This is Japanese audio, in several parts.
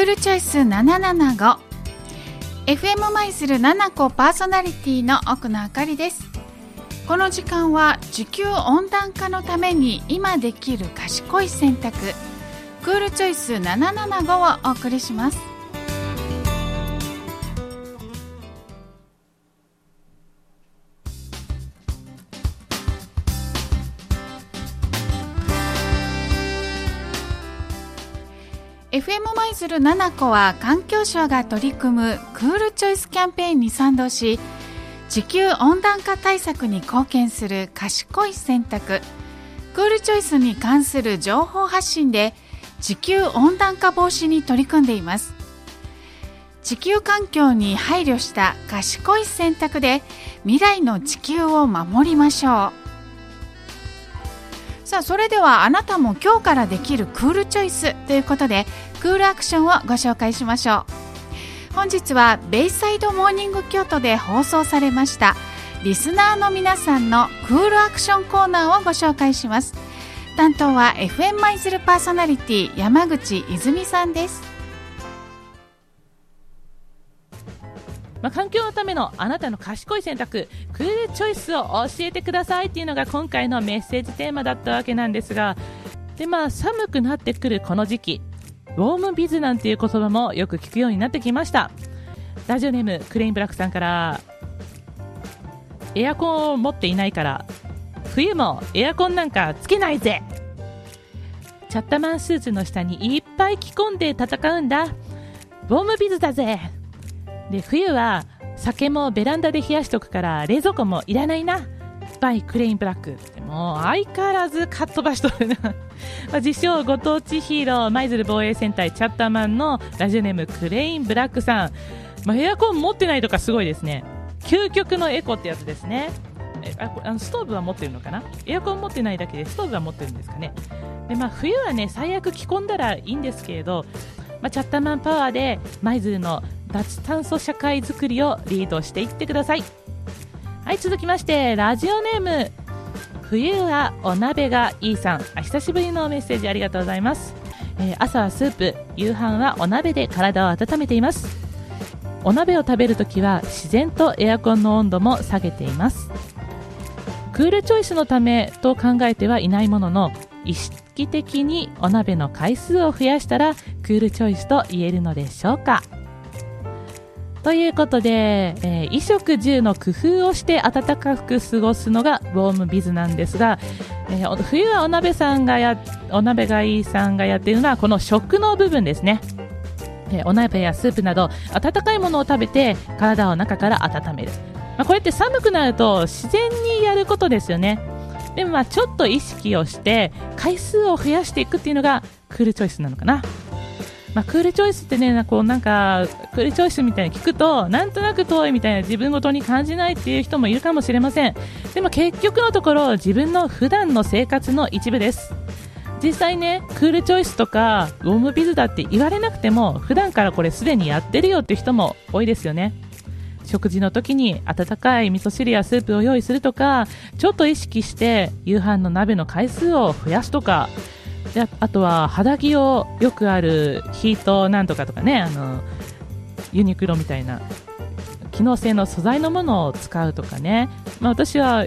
ールチョイス775 FM マイスル7個パーソナリティの奥野あかりです。この時間は地球温暖化のために今できる賢い選択クールチョイス775をお送りします。FM 舞鶴7個は環境省が取り組むクールチョイスキャンペーンに賛同し地球温暖化対策に貢献する賢い選択クールチョイスに関する情報発信で地球温暖化防止に取り組んでいます地球環境に配慮した賢い選択で未来の地球を守りましょうさあそれではあなたも今日からできるクールチョイスということでクールアクションをご紹介しましょう。本日はベイサイドモーニング京都で放送されましたリスナーの皆さんのクールアクションコーナーをご紹介します。担当は FM 舞鶴パーソナリティ山口泉さんです。まあ、環境のためのあなたの賢い選択クールチョイスを教えてくださいっていうのが今回のメッセージテーマだったわけなんですがで、まあ、寒くなってくるこの時期ウォームビズなんていう言葉もよく聞くようになってきました。ラジオネームクレインブラックさんからエアコンを持っていないから冬もエアコンなんかつけないぜ。チャッタマンスーツの下にいっぱい着込んで戦うんだ。ウォームビズだぜ。で冬は酒もベランダで冷やしとくから冷蔵庫もいらないな。バイクレインブラックもう相変わらずかっ飛ばしとるな。まあ自称ご当地ヒーロー舞鶴防衛戦隊チャッターマンのラジオネームクレインブラックさん、まあ、エアコン持ってないとかすごいですね。究極のエコってやつですね。えああのストーブは持ってるのかな？エアコン持ってないだけでストーブは持ってるんですかね。で、まあ、冬はね最悪着込んだらいいんですけれど、まあ、チャッターマンパワーで舞鶴の脱炭素社会づくりをリードしていってください。はい続きましてラジオネーム冬はお鍋がいいさん。あ久しぶりのメッセージありがとうございます、えー朝はスープ夕飯はお鍋で体を温めています。お鍋を食べるときは自然とエアコンの温度も下げています。クールチョイスのためと考えてはいないものの意識的にお鍋の回数を増やしたらクールチョイスと言えるのでしょうか。ということで、えー衣食住の工夫をして暖かく過ごすのがウォームビズなんですが、えー冬はお鍋さんがやお鍋がいいさんがやっているのはこの食の部分ですね。えーお鍋やスープなど温かいものを食べて体を中から温める、まあ、これって寒くなると自然にやることですよね。でもまあちょっと意識をして回数を増やしていくっていうのがクールチョイスなのかな。まあ、クールチョイスってね、こうなんか、クールチョイスみたいに聞くと、なんとなく遠いみたいな自分ごとに感じないっていう人もいるかもしれません。でも結局のところ、自分の普段の生活の一部です。実際ね、クールチョイスとか、ウォームビズだって言われなくても、普段からこれすでにやってるよっていう人も多いですよね。食事の時に温かい味噌汁やスープを用意するとか、ちょっと意識して夕飯の鍋の回数を増やすとか、であとは肌着をよくあるヒートなんとかとかねあのユニクロみたいな機能性の素材のものを使うとかね、まあ、私は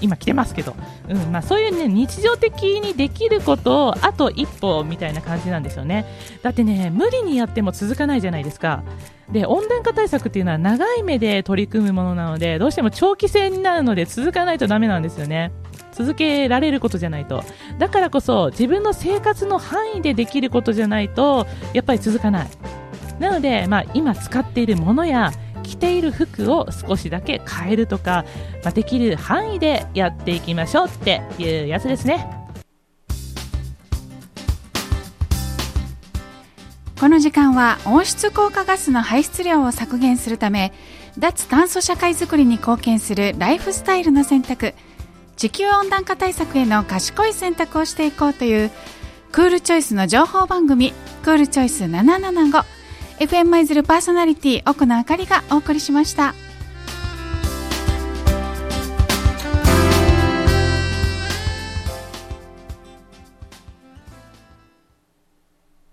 今着てますけど、うんまあ、そういう、ね、日常的にできることをあと一歩みたいな感じなんですよね。だってね無理にやっても続かないじゃないですか。で温暖化対策っていうのは長い目で取り組むものなのでどうしても長期戦になるので続かないとダメなんですよね。続けられることじゃないと。だからこそ自分の生活の範囲でできることじゃないとやっぱり続かない。なので、まあ、今使っているものや着ている服を少しだけ変えるとか、まあ、できる範囲でやっていきましょうっていうやつですね。この時間は温室効果ガスの排出量を削減するため脱炭素社会づくりに貢献するライフスタイルの選択。地球温暖化対策への賢い選択をしていこうというクールチョイスの情報番組クールチョイス775 FM 舞鶴パーソナリティ奥野あかりがお送りしました。